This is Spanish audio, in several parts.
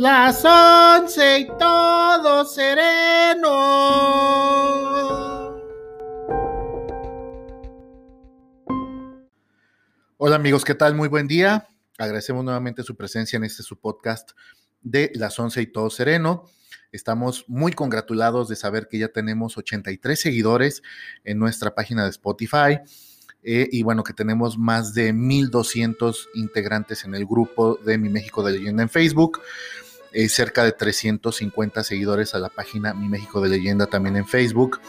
las once y todo sereno. Hola amigos, ¿qué tal? Muy buen día. Agradecemos nuevamente su presencia en este su podcast de las once y todo sereno. Estamos muy congratulados de saber que ya tenemos 83 seguidores en nuestra página de Spotify. Eh, y bueno, que tenemos más de 1200 integrantes en el grupo de Mi México de Leyenda en Facebook. Eh, cerca de 350 seguidores a la página Mi México de Leyenda también en Facebook.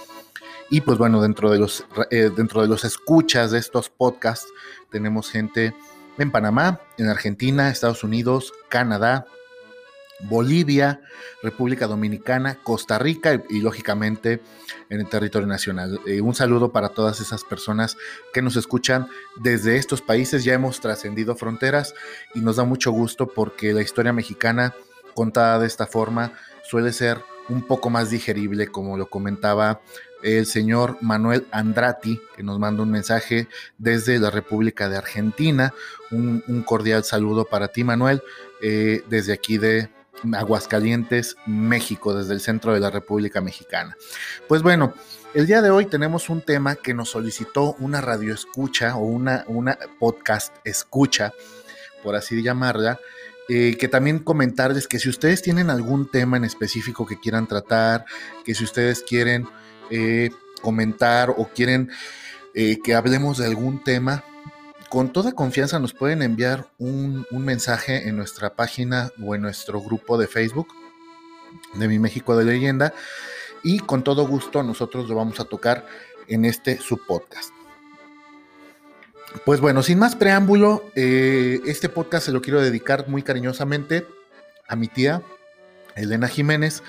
Y pues bueno, dentro de los, eh, dentro de los escuchas de estos podcasts tenemos gente en Panamá, en Argentina, Estados Unidos, Canadá, Bolivia, República Dominicana, Costa Rica y, lógicamente en el territorio nacional. Eh, un saludo para todas esas personas que nos escuchan desde estos países. Ya hemos trascendido fronteras y nos da mucho gusto porque la historia mexicana contada de esta forma suele ser un poco más digerible, como lo comentaba el señor Manuel Andrati, que nos manda un mensaje desde la República de Argentina. Un, cordial saludo para ti, Manuel, eh, desde aquí de Aguascalientes, México, desde el centro de la República Mexicana. Pues bueno, el día de hoy tenemos un tema que nos solicitó una radio escucha o una, una podcast escucha, por así llamarla, eh, que también comentarles que si ustedes tienen algún tema en específico que quieran tratar, que si ustedes quieren eh, comentar o quieren eh, que hablemos de algún tema, con toda confianza nos pueden enviar un, mensaje en nuestra página o en nuestro grupo de Facebook de Mi México de Leyenda y con todo gusto nosotros lo vamos a tocar en este subpodcast. Pues bueno, sin más preámbulo, eh, este podcast se lo quiero dedicar muy cariñosamente a mi tía, Elena Jiménez,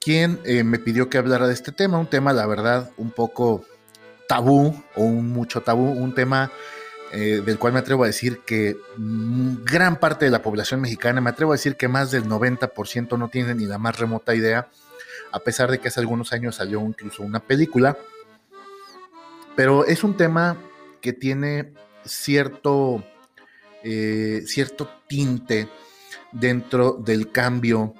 quien eh, me pidió que hablara de este tema, un tema, la verdad, un poco tabú o un mucho tabú, un tema eh, del cual me atrevo a decir que gran parte de la población mexicana, me atrevo a decir que más del 90% no tiene ni la más remota idea, a pesar de que hace algunos años salió incluso una película, pero es un tema que tiene cierto, eh, cierto tinte dentro del cambio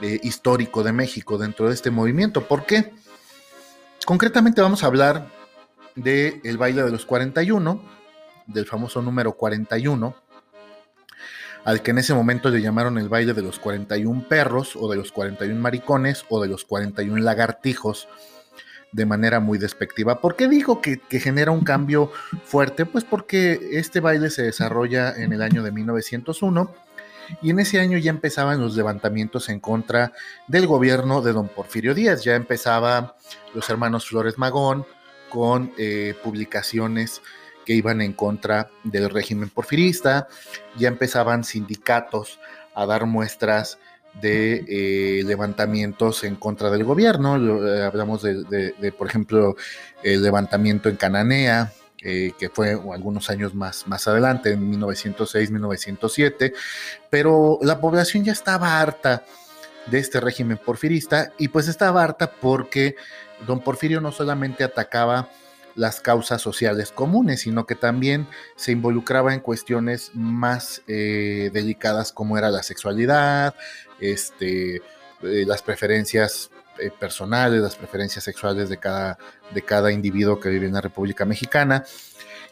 eh, histórico de México, dentro de este movimiento. ¿Por qué? Concretamente vamos a hablar del el baile de los 41, del famoso número 41, al que en ese momento le llamaron el baile de los 41 perros, o de los 41 maricones, o de los 41 lagartijos, de manera muy despectiva. ¿Por qué digo que, genera un cambio fuerte? Pues porque este baile se desarrolla en el año de 1901 y en ese año ya empezaban los levantamientos en contra del gobierno de don Porfirio Díaz, ya empezaban los hermanos Flores Magón con eh, publicaciones que iban en contra del régimen porfirista, ya empezaban sindicatos a dar muestras de eh, levantamientos en contra del gobierno. Eh, hablamos de, por ejemplo, el levantamiento en Cananea, eh, que fue algunos años más, más adelante, en 1906-1907, pero la población ya estaba harta de este régimen porfirista y pues estaba harta porque don Porfirio no solamente atacaba las causas sociales comunes, sino que también se involucraba en cuestiones más delicadas como era la sexualidad, este, eh, las preferencias eh, personales, las preferencias sexuales de cada, de cada individuo que vive en la República Mexicana,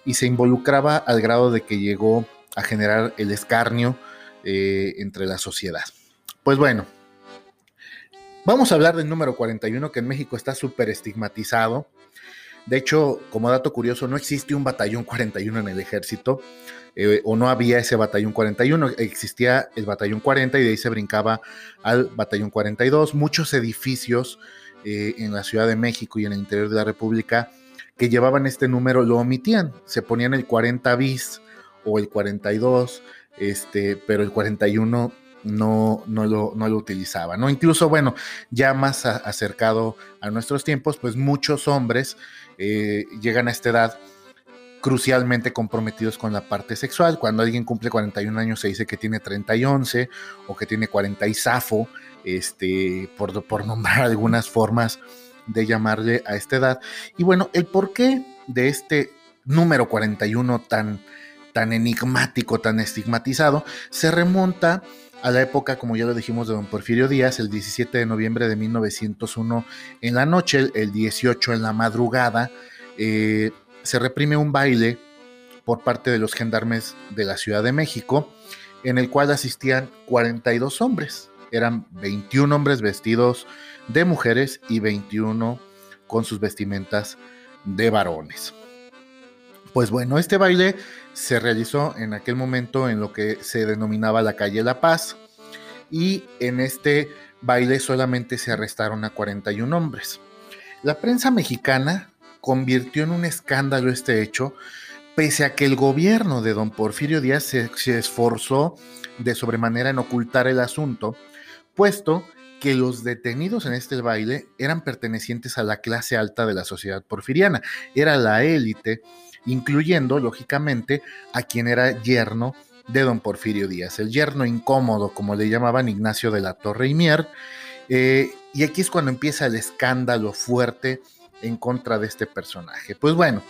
y se involucraba al grado de que llegó a generar el escarnio eh, entre la sociedad. Pues bueno, vamos a hablar del número 41 que en México está súper estigmatizado. De hecho, como dato curioso, no existe un batallón 41 en el ejército. Eh, o no había ese batallón 41, existía el batallón 40 y de ahí se brincaba al batallón 42. Muchos edificios eh, en la Ciudad de México y en el interior de la República que llevaban este número lo omitían, se ponían el 40 bis o el 42, este, pero el 41 no, no, lo, no lo utilizaba, ¿no? Incluso, bueno, ya más acercado a nuestros tiempos, pues muchos hombres eh, llegan a esta edad crucialmente comprometidos con la parte sexual. Cuando alguien cumple 41 años se dice que tiene 30 y 11 o que tiene 40 y zafo, este, por, por nombrar algunas formas de llamarle a esta edad. Y bueno, el porqué de este número 41 tan, tan enigmático, tan estigmatizado, se remonta a la época, como ya lo dijimos, de don Porfirio Díaz, el 17 de noviembre de 1901 en la noche, el 18 en la madrugada, eh, se reprime un baile por parte de los gendarmes de la Ciudad de México, en el cual asistían 42 hombres. Eran 21 hombres vestidos de mujeres y 21 con sus vestimentas de varones. Pues bueno, este baile se realizó en aquel momento en lo que se denominaba la calle La Paz y en este baile solamente se arrestaron a 41 hombres. La prensa mexicana convirtió en un escándalo este hecho, pese a que el gobierno de don Porfirio Díaz se, esforzó de sobremanera en ocultar el asunto, puesto que los detenidos en este baile eran pertenecientes a la clase alta de la sociedad porfiriana, era la élite incluyendo, lógicamente, a quien era yerno de don Porfirio Díaz, el yerno incómodo, como le llamaban Ignacio de la Torre y Mier. Eh, y aquí es cuando empieza el escándalo fuerte en contra de este personaje. Pues bueno,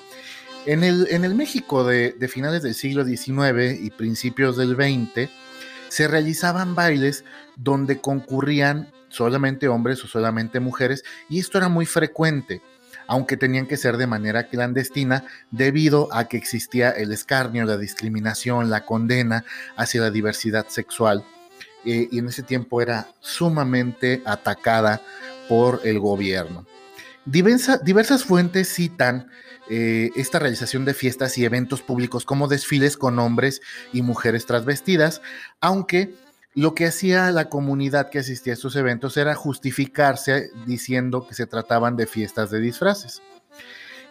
en el, México de, de, finales del siglo XIX y principios del XX, se realizaban bailes donde concurrían solamente hombres o solamente mujeres, y esto era muy frecuente aunque tenían que ser de manera clandestina debido a que existía el escarnio, la discriminación, la condena hacia la diversidad sexual. Eh, y en ese tiempo era sumamente atacada por el gobierno. Diversas fuentes citan eh, esta realización de fiestas y eventos públicos como desfiles con hombres y mujeres transvestidas, aunque lo que hacía la comunidad que asistía a estos eventos era justificarse diciendo que se trataban de fiestas de disfraces.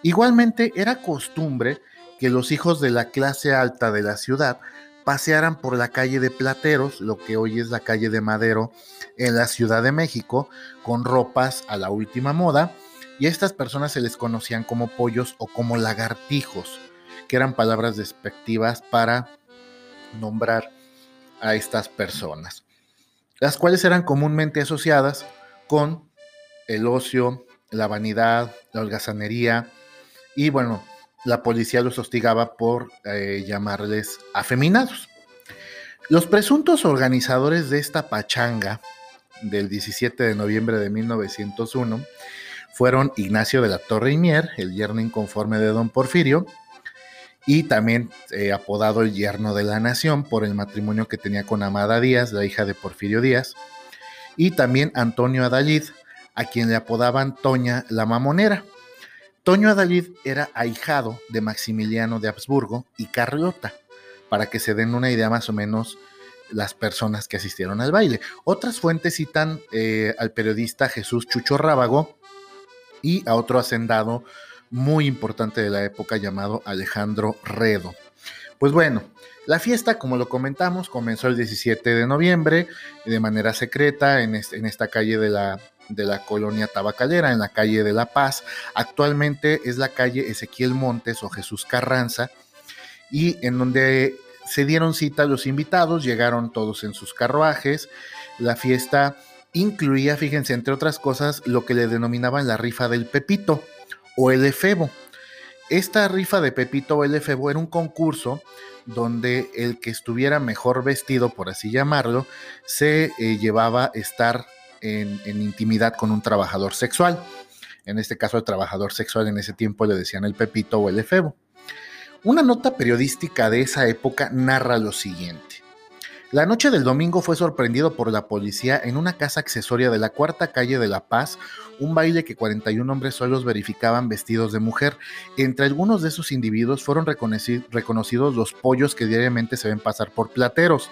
Igualmente era costumbre que los hijos de la clase alta de la ciudad pasearan por la calle de Plateros, lo que hoy es la calle de Madero, en la Ciudad de México, con ropas a la última moda, y a estas personas se les conocían como pollos o como lagartijos, que eran palabras despectivas para nombrar a estas personas, las cuales eran comúnmente asociadas con el ocio, la vanidad, la holgazanería y bueno, la policía los hostigaba por eh, llamarles afeminados. Los presuntos organizadores de esta pachanga del 17 de noviembre de 1901 fueron Ignacio de la Torre y Mier, el yerno inconforme de don Porfirio, y también eh, apodado el yerno de la nación por el matrimonio que tenía con Amada Díaz, la hija de Porfirio Díaz, y también Antonio Adalid, a quien le apodaban Toña la Mamonera. Toño Adalid era ahijado de Maximiliano de Habsburgo y Carlota, para que se den una idea más o menos las personas que asistieron al baile. Otras fuentes citan eh, al periodista Jesús Chucho Rábago y a otro hacendado muy importante de la época llamado Alejandro Redo. Pues bueno, la fiesta, como lo comentamos, comenzó el 17 de noviembre de manera secreta en, esta calle de la, de la colonia tabacalera, en la calle de La Paz. Actualmente es la calle Ezequiel Montes o Jesús Carranza, y en donde se dieron cita los invitados, llegaron todos en sus carruajes. La fiesta incluía, fíjense, entre otras cosas, lo que le denominaban la rifa del Pepito o el efebo. Esta rifa de Pepito o el efebo era un concurso donde el que estuviera mejor vestido, por así llamarlo, se eh, llevaba estar en, en, intimidad con un trabajador sexual. En este caso, el trabajador sexual en ese tiempo le decían el Pepito o el efebo. Una nota periodística de esa época narra lo siguiente. La noche del domingo fue sorprendido por la policía en una casa accesoria de la cuarta calle de La Paz, un baile que 41 hombres solos verificaban vestidos de mujer. Entre algunos de esos individuos fueron reconocidos los pollos que diariamente se ven pasar por plateros.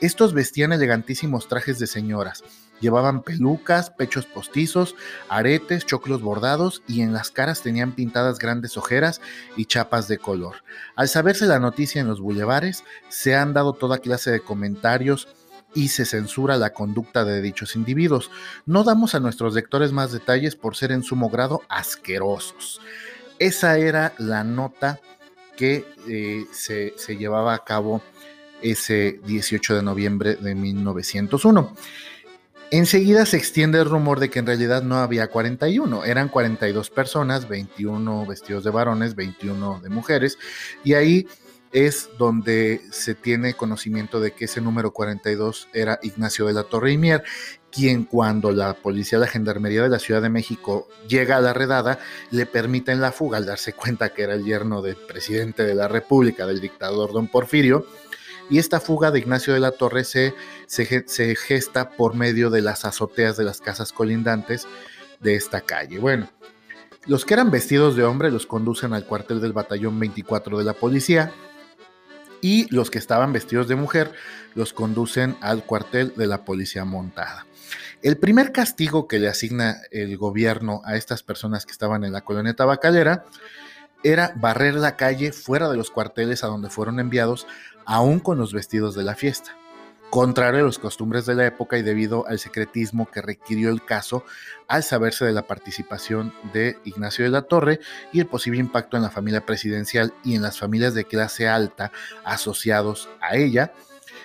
Estos vestían elegantísimos trajes de señoras. Llevaban pelucas, pechos postizos, aretes, choclos bordados y en las caras tenían pintadas grandes ojeras y chapas de color. Al saberse la noticia en los bulevares, se han dado toda clase de comentarios y se censura la conducta de dichos individuos. No damos a nuestros lectores más detalles por ser en sumo grado asquerosos. Esa era la nota que eh, se, se llevaba a cabo ese 18 de noviembre de 1901. Enseguida se extiende el rumor de que en realidad no había 41, eran 42 personas, 21 vestidos de varones, 21 de mujeres, y ahí es donde se tiene conocimiento de que ese número 42 era Ignacio de la Torre y Mier, quien cuando la policía de la Gendarmería de la Ciudad de México llega a la redada, le permiten la fuga al darse cuenta que era el yerno del presidente de la República, del dictador don Porfirio, y esta fuga de Ignacio de la Torre se, gesta por medio de las azoteas de las casas colindantes de esta calle. Bueno, los que eran vestidos de hombre los conducen al cuartel del batallón 24 de la policía y los que estaban vestidos de mujer los conducen al cuartel de la policía montada. El primer castigo que le asigna el gobierno a estas personas que estaban en la colonia tabacalera era barrer la calle fuera de los cuarteles a donde fueron enviados, aún con los vestidos de la fiesta. Contrario a las costumbres de la época y debido al secretismo que requirió el caso al saberse de la participación de Ignacio de la Torre y el posible impacto en la familia presidencial y en las familias de clase alta asociados a ella,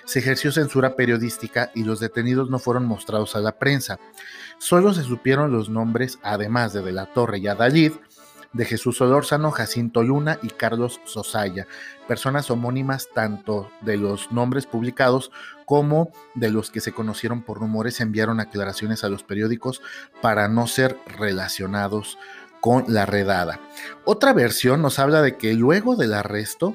se ejerció censura periodística y los detenidos no fueron mostrados a la prensa. Solo se supieron los nombres, además de De la Torre y Adalid, de Jesús Olórzano, Jacinto Luna y Carlos Sosaya, personas homónimas tanto de los nombres publicados como de los que se conocieron por rumores enviaron aclaraciones a los periódicos para no ser relacionados con la redada. Otra versión nos habla de que luego del arresto,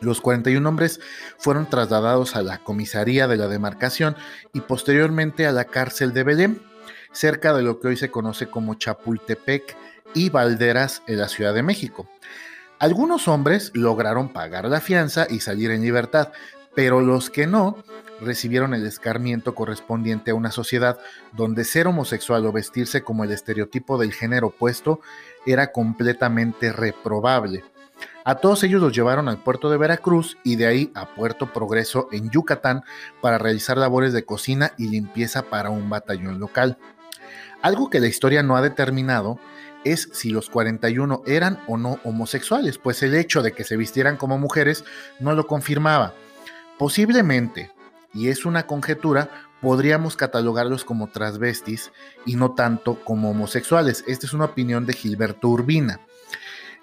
los 41 hombres fueron trasladados a la comisaría de la demarcación y posteriormente a la cárcel de Belém, cerca de lo que hoy se conoce como Chapultepec y Valderas en la Ciudad de México. Algunos hombres lograron pagar la fianza y salir en libertad, pero los que no recibieron el escarmiento correspondiente a una sociedad donde ser homosexual o vestirse como el estereotipo del género opuesto era completamente reprobable. A todos ellos los llevaron al puerto de Veracruz y de ahí a Puerto Progreso en Yucatán para realizar labores de cocina y limpieza para un batallón local. Algo que la historia no ha determinado es si los 41 eran o no homosexuales, pues el hecho de que se vistieran como mujeres no lo confirmaba. Posiblemente, y es una conjetura, podríamos catalogarlos como transvestis y no tanto como homosexuales. Esta es una opinión de Gilberto Urbina.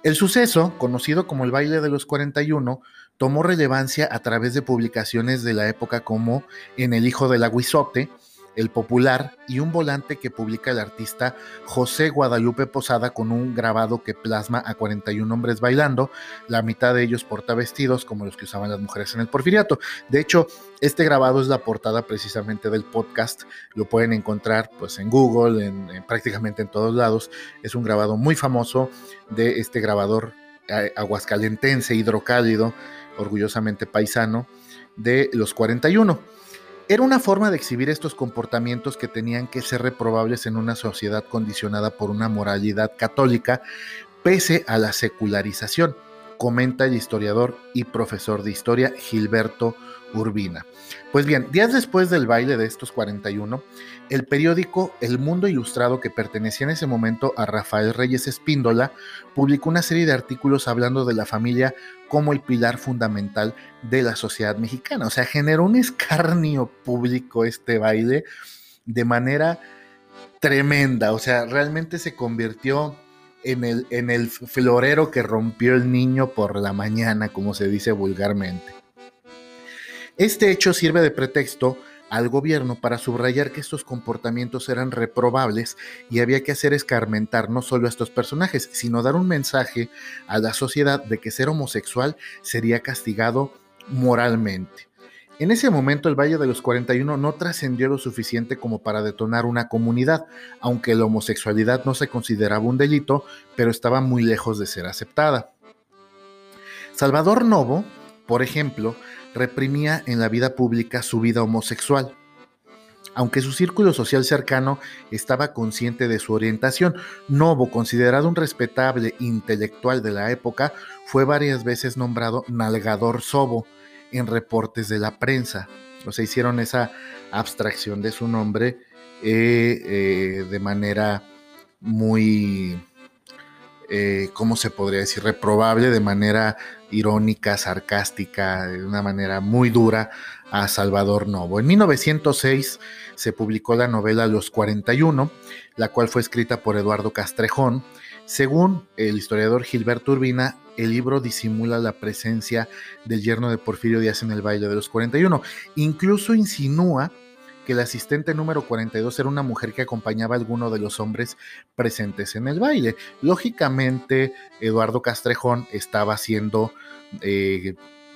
El suceso, conocido como el baile de los 41, tomó relevancia a través de publicaciones de la época como En el hijo del aguizote, el Popular y un volante que publica el artista José Guadalupe Posada con un grabado que plasma a 41 hombres bailando, la mitad de ellos porta vestidos como los que usaban las mujeres en el porfiriato. De hecho, este grabado es la portada precisamente del podcast, lo pueden encontrar pues en Google, en, prácticamente en todos lados. Es un grabado muy famoso de este grabador eh, aguascalentense, hidrocálido, orgullosamente paisano, de los 41. Era una forma de exhibir estos comportamientos que tenían que ser reprobables en una sociedad condicionada por una moralidad católica, pese a la secularización, comenta el historiador y profesor de historia Gilberto Urbina. Pues bien, días después del baile de estos 41, el periódico El Mundo Ilustrado, que pertenecía en ese momento a Rafael Reyes Espíndola, publicó una serie de artículos hablando de la familia como el pilar fundamental de la sociedad mexicana. O sea, generó un escarnio público este baile de manera tremenda. O sea, realmente se convirtió en el, en el florero que rompió el niño por la mañana, como se dice vulgarmente. Este hecho sirve de pretexto al gobierno para subrayar que estos comportamientos eran reprobables y había que hacer escarmentar no solo a estos personajes, sino dar un mensaje a la sociedad de que ser homosexual sería castigado moralmente. En ese momento el Valle de los 41 no trascendió lo suficiente como para detonar una comunidad, aunque la homosexualidad no se consideraba un delito, pero estaba muy lejos de ser aceptada. Salvador Novo, por ejemplo, reprimía en la vida pública su vida homosexual. Aunque su círculo social cercano estaba consciente de su orientación, Novo, considerado un respetable intelectual de la época, fue varias veces nombrado Nalgador Sobo en reportes de la prensa. O sea, hicieron esa abstracción de su nombre eh, eh, de manera muy eh, ¿cómo se podría decir? Reprobable de manera irónica, sarcástica, de una manera muy dura a Salvador Novo. En 1906 se publicó la novela Los 41, la cual fue escrita por Eduardo Castrejón, Según el historiador Gilberto Urbina, el libro disimula la presencia del yerno de Porfirio Díaz en el baile de los 41. Incluso insinúa que el asistente número 42 era una mujer que acompañaba a alguno de los hombres presentes en el baile. Lógicamente, Eduardo Castrejón estaba siendo eh,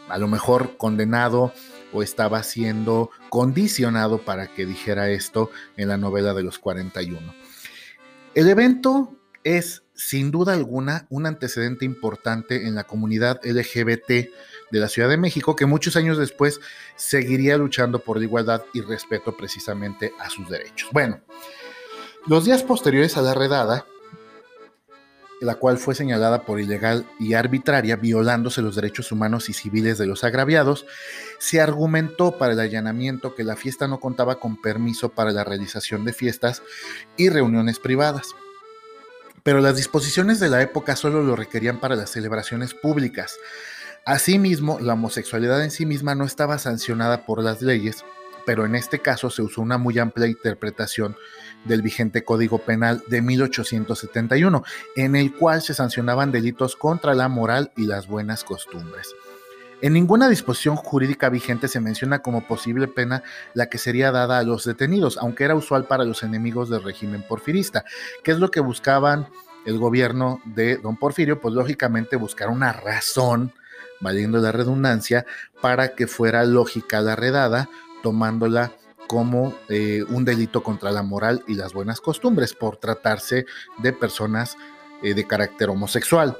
a lo mejor condenado o estaba siendo condicionado para que dijera esto en la novela de los 41. El evento es sin duda alguna un antecedente importante en la comunidad LGBT de la Ciudad de México que muchos años después seguiría luchando por la igualdad y respeto precisamente a sus derechos. Bueno, los días posteriores a la redada, la cual fue señalada por ilegal y arbitraria, violándose los derechos humanos y civiles de los agraviados, se argumentó para el allanamiento que la fiesta no contaba con permiso para la realización de fiestas y reuniones privadas. Pero las disposiciones de la época solo lo requerían para las celebraciones públicas. Asimismo, la homosexualidad en sí misma no estaba sancionada por las leyes, pero en este caso se usó una muy amplia interpretación del vigente Código Penal de 1871, en el cual se sancionaban delitos contra la moral y las buenas costumbres. En ninguna disposición jurídica vigente se menciona como posible pena la que sería dada a los detenidos, aunque era usual para los enemigos del régimen porfirista, que es lo que buscaban el gobierno de don Porfirio, pues lógicamente buscar una razón, valiendo la redundancia, para que fuera lógica la redada, tomándola como eh, un delito contra la moral y las buenas costumbres por tratarse de personas eh, de carácter homosexual.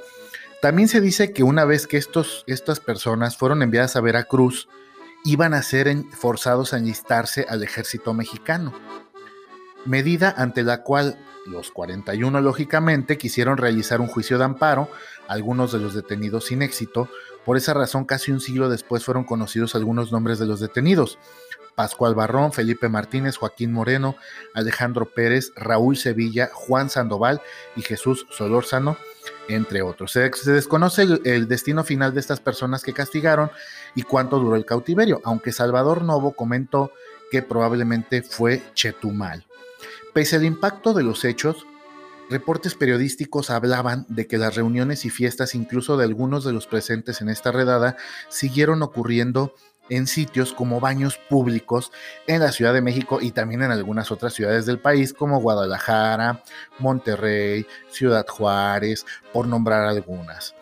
También se dice que una vez que estos, estas personas fueron enviadas a Veracruz, iban a ser forzados a enlistarse al ejército mexicano, medida ante la cual los 41 lógicamente quisieron realizar un juicio de amparo, algunos de los detenidos sin éxito, por esa razón casi un siglo después fueron conocidos algunos nombres de los detenidos. Pascual Barrón, Felipe Martínez, Joaquín Moreno, Alejandro Pérez, Raúl Sevilla, Juan Sandoval y Jesús Solórzano, entre otros. Se, desconoce el, destino final de estas personas que castigaron y cuánto duró el cautiverio, aunque Salvador Novo comentó que probablemente fue Chetumal. Pese al impacto de los hechos, reportes periodísticos hablaban de que las reuniones y fiestas, incluso de algunos de los presentes en esta redada, siguieron ocurriendo en sitios como baños públicos en la Ciudad de México y también en algunas otras ciudades del país como Guadalajara, Monterrey, Ciudad Juárez, por nombrar algunas.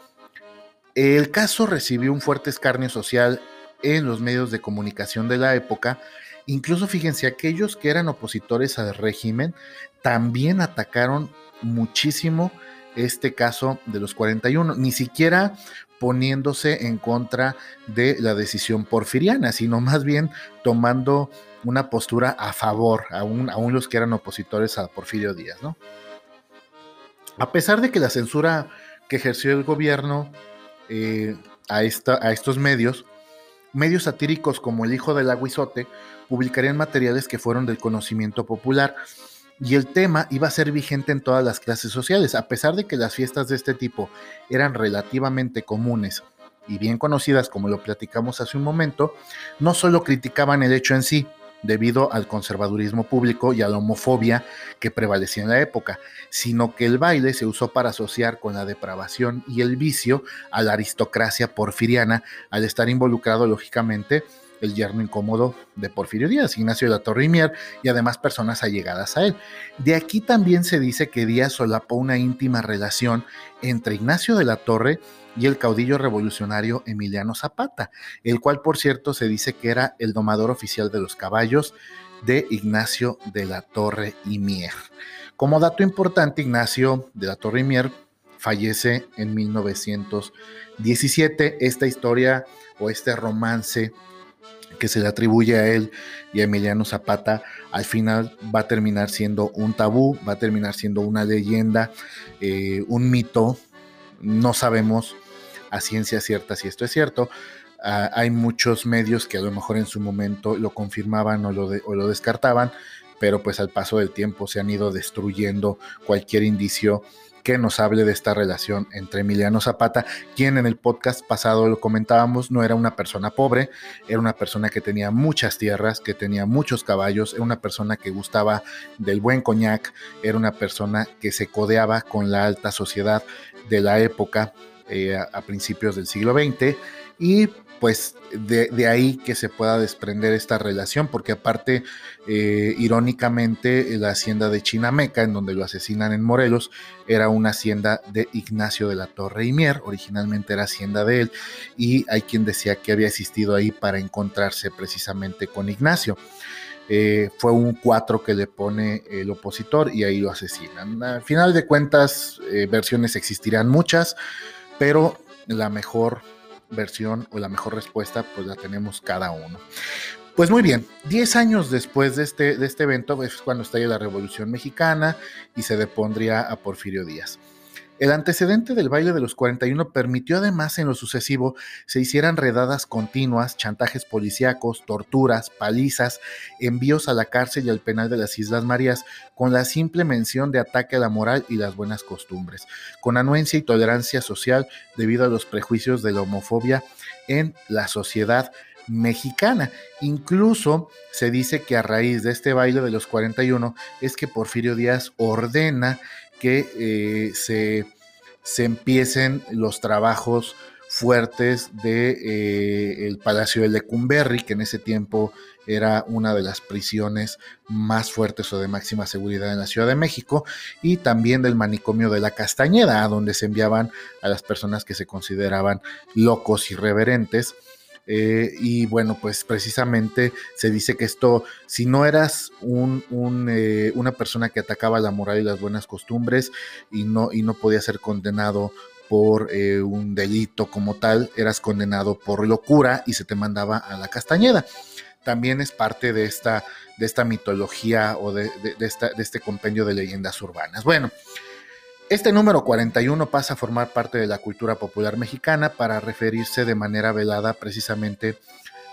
El caso recibió un fuerte escarnio social en los medios de comunicación de la época, incluso fíjense, aquellos que eran opositores al régimen también atacaron muchísimo este caso de los 41. Ni siquiera poniéndose en contra de la decisión porfiriana, sino más bien tomando una postura a favor, aún, aún los que eran opositores a Porfirio Díaz. ¿no? A pesar de que la censura que ejerció el gobierno eh, a, esta, a estos medios, medios satíricos como El Hijo del Aguizote publicarían materiales que fueron del conocimiento popular y el tema iba a ser vigente en todas las clases sociales, a pesar de que las fiestas de este tipo eran relativamente comunes y bien conocidas, como lo platicamos hace un momento, no solo criticaban el hecho en sí, debido al conservadurismo público y a la homofobia que prevalecía en la época, sino que el baile se usó para asociar con la depravación y el vicio a la aristocracia porfiriana, al estar involucrado lógicamente el yerno incómodo de Porfirio Díaz, Ignacio de la Torre y Mier, y además personas allegadas a él. De aquí también se dice que Díaz solapó una íntima relación entre Ignacio de la Torre y el caudillo revolucionario Emiliano Zapata, el cual por cierto se dice que era el domador oficial de los caballos de Ignacio de la Torre y Mier. Como dato importante, Ignacio de la Torre y Mier fallece en 1917. Esta historia o este romance que se le atribuye a él y a Emiliano Zapata, al final va a terminar siendo un tabú, va a terminar siendo una leyenda, eh, un mito. No sabemos a ciencia cierta si esto es cierto. Ah, hay muchos medios que a lo mejor en su momento lo confirmaban o lo, o lo descartaban, pero pues al paso del tiempo se han ido destruyendo cualquier indicio que nos hable de esta relación entre Emiliano Zapata, quien en el podcast pasado lo comentábamos, no era una persona pobre, era una persona que tenía muchas tierras, que tenía muchos caballos, era una persona que gustaba del buen coñac, era una persona que se codeaba con la alta sociedad de la época eh, a, principios del siglo XX y pues de, ahí que se pueda desprender esta relación, porque aparte, eh, irónicamente, la hacienda de Chinameca, en donde lo asesinan en Morelos, era una hacienda de Ignacio de la Torre y Mier, originalmente era hacienda de él, y hay quien decía que había existido ahí para encontrarse precisamente con Ignacio. Eh, fue un 4 que le pone el opositor y ahí lo asesinan. Al final de cuentas, eh, versiones existirán muchas, pero la mejor versión o la mejor respuesta, pues la tenemos cada uno. Pues muy bien, 10 años después de este, de este evento es cuando estalla la Revolución Mexicana y se depondría a Porfirio Díaz. El antecedente del baile de los 41 permitió además en lo sucesivo se hicieran redadas continuas, chantajes policíacos, torturas, palizas, envíos a la cárcel y al penal de las Islas Marías con la simple mención de ataque a la moral y las buenas costumbres, con anuencia y tolerancia social debido a los prejuicios de la homofobia en la sociedad mexicana. Incluso se dice que a raíz de este baile de los 41 es que Porfirio Díaz ordena que eh, se, se, empiecen los trabajos fuertes de eh, Palacio de Lecumberri, que en ese tiempo era una de las prisiones más fuertes o de máxima seguridad en la Ciudad de México, y también del manicomio de la Castañeda, a donde se enviaban a las personas que se consideraban locos irreverentes eh, y bueno, pues precisamente se dice que esto, si no eras un, eh, una persona que atacaba la moral y las buenas costumbres y no, y no podía ser condenado por eh, un delito como tal, eras condenado por locura y se te mandaba a la castañeda. También es parte de esta, de esta mitología o de, de, esta, de este compendio de leyendas urbanas. Bueno, este número 41 pasa a formar parte de la cultura popular mexicana para referirse de manera velada precisamente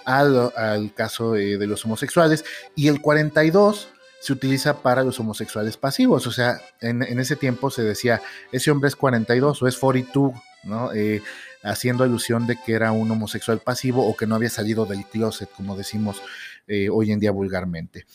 al, caso eh, de los homosexuales y el 42 se utiliza para los homosexuales pasivos, o sea, en, ese tiempo se decía, ese hombre es 42 o es 42, ¿no? Eh, haciendo alusión de que era un homosexual pasivo o que no había salido del closet, como decimos eh, hoy en día vulgarmente.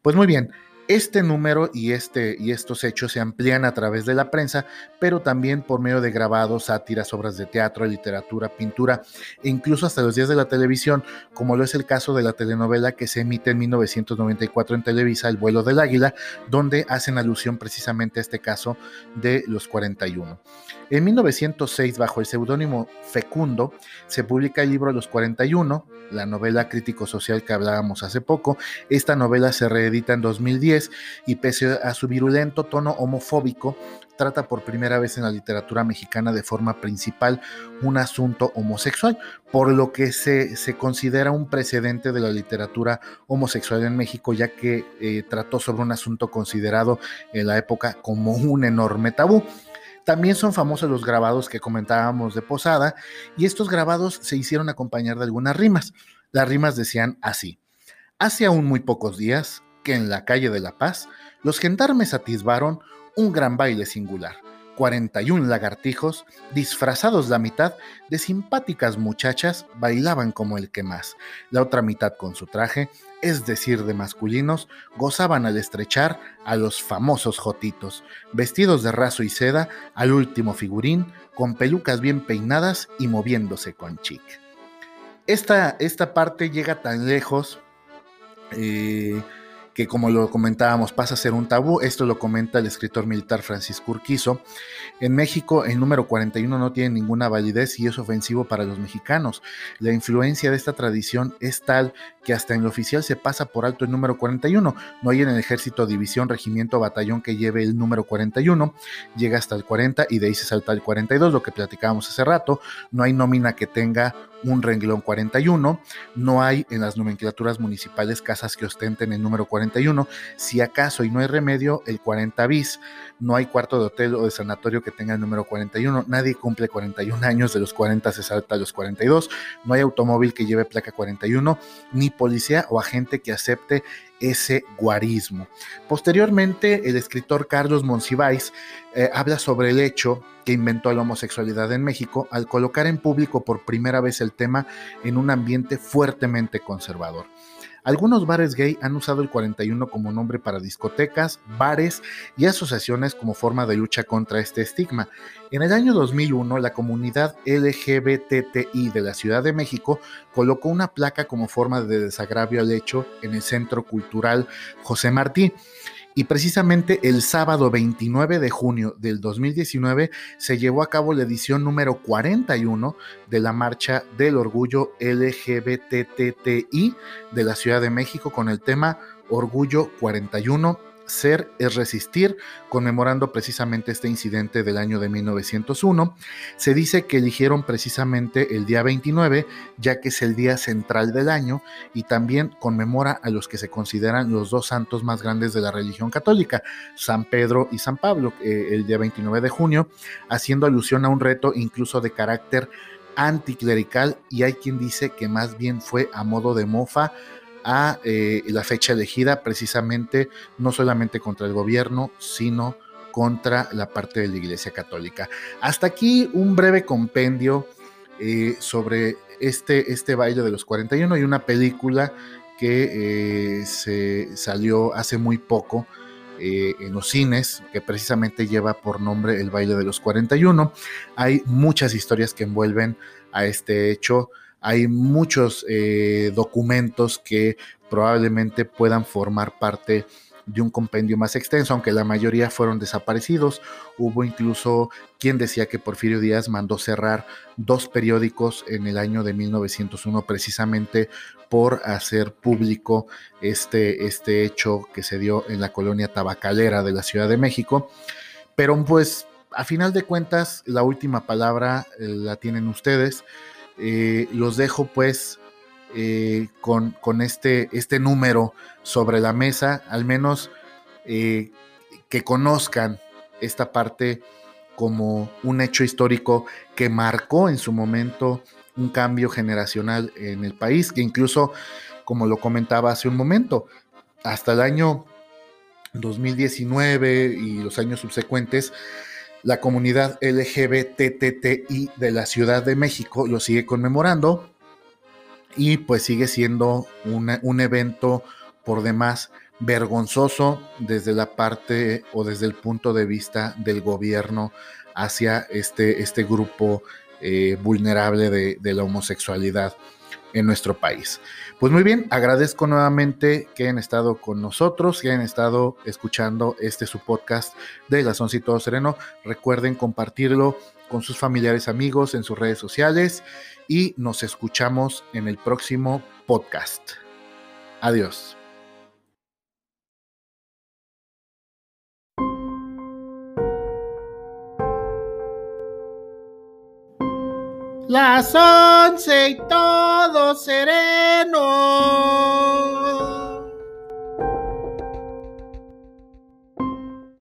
Pues muy bien, este número y, este, y estos hechos se amplían a través de la prensa, pero también por medio de grabados, sátiras, obras de teatro, literatura, pintura e incluso hasta los días de la televisión, como lo es el caso de la telenovela que se emite en 1994 en Televisa, El vuelo del águila, donde hacen alusión precisamente a este caso de los 41. En 1906, bajo el seudónimo Fecundo, se publica el libro Los 41, la novela crítico social que hablábamos hace poco. Esta novela se reedita en 2010 y pese a su virulento tono homofóbico, trata por primera vez en la literatura mexicana de forma principal un asunto homosexual, por lo que se, se considera un precedente de la literatura homosexual en México, ya que eh, trató sobre un asunto considerado en la época como un enorme tabú. También son famosos los grabados que comentábamos de Posada y estos grabados se hicieron acompañar de algunas rimas. Las rimas decían así. Hace aún muy pocos días que en la calle de La Paz los gendarmes atisbaron un gran baile singular 41 lagartijos, disfrazados la mitad de simpáticas muchachas, bailaban como el que más. La otra mitad con su traje, es decir, de masculinos, gozaban al estrechar a los famosos jotitos, vestidos de raso y seda, al último figurín, con pelucas bien peinadas y moviéndose con chic. Esta, esta parte llega tan lejos eh, que como lo comentábamos pasa a ser un tabú. Esto lo comenta el escritor militar Francisco Urquizo. En México el número 41 no tiene ninguna validez y es ofensivo para los mexicanos. La influencia de esta tradición es tal que hasta en lo oficial se pasa por alto el número 41. No hay en el ejército división, regimiento, batallón que lleve el número 41. Llega hasta el 40 y de ahí se salta el 42, lo que platicábamos hace rato. No hay nómina que tenga un renglón 41. No hay en las nomenclaturas municipales casas que ostenten el número 41 41, si acaso y no hay remedio, el 40 bis. No hay cuarto de hotel o de sanatorio que tenga el número 41. Nadie cumple 41 años, de los 40 se salta a los 42. No hay automóvil que lleve placa 41, ni policía o agente que acepte ese guarismo. Posteriormente, el escritor Carlos Monsiváis eh, habla sobre el hecho que inventó la homosexualidad en México al colocar en público por primera vez el tema en un ambiente fuertemente conservador. Algunos bares gay han usado el 41 como nombre para discotecas, bares y asociaciones como forma de lucha contra este estigma. En el año 2001, la comunidad LGBTI de la Ciudad de México colocó una placa como forma de desagravio al hecho en el Centro Cultural José Martí. Y precisamente el sábado 29 de junio del 2019 se llevó a cabo la edición número 41 de la Marcha del Orgullo LGBTTI de la Ciudad de México con el tema Orgullo 41 ser es resistir, conmemorando precisamente este incidente del año de 1901. Se dice que eligieron precisamente el día 29, ya que es el día central del año y también conmemora a los que se consideran los dos santos más grandes de la religión católica, San Pedro y San Pablo, eh, el día 29 de junio, haciendo alusión a un reto incluso de carácter anticlerical y hay quien dice que más bien fue a modo de mofa a eh, la fecha elegida precisamente no solamente contra el gobierno, sino contra la parte de la Iglesia Católica. Hasta aquí un breve compendio eh, sobre este, este baile de los 41 y una película que eh, se salió hace muy poco en los cines, que precisamente lleva por nombre El baile de los 41. Hay muchas historias que envuelven a este hecho hay muchos eh, documentos que probablemente puedan formar parte de un compendio más extenso, aunque la mayoría fueron desaparecidos. Hubo incluso quien decía que Porfirio Díaz mandó cerrar dos periódicos en el año de 1901 precisamente por hacer público este, este hecho que se dio en la colonia tabacalera de la Ciudad de México. Pero pues a final de cuentas la última palabra eh, la tienen ustedes. Eh, los dejo pues eh, con, con, este, este número sobre la mesa, al menos eh, que conozcan esta parte como un hecho histórico que marcó en su momento un cambio generacional en el país, que incluso, como lo comentaba hace un momento, hasta el año 2019 y los años subsecuentes, la comunidad LGBTTI de la Ciudad de México lo sigue conmemorando y pues sigue siendo un evento por demás vergonzoso desde la parte o desde el punto de vista del gobierno hacia este, este grupo eh, vulnerable de la homosexualidad en nuestro país. Pues muy bien, agradezco nuevamente que hayan estado con nosotros, que hayan estado escuchando este su podcast de y Todo Sereno. Recuerden compartirlo con sus familiares, amigos en sus redes sociales y nos escuchamos en el próximo podcast. Adiós. Las once y todo sereno.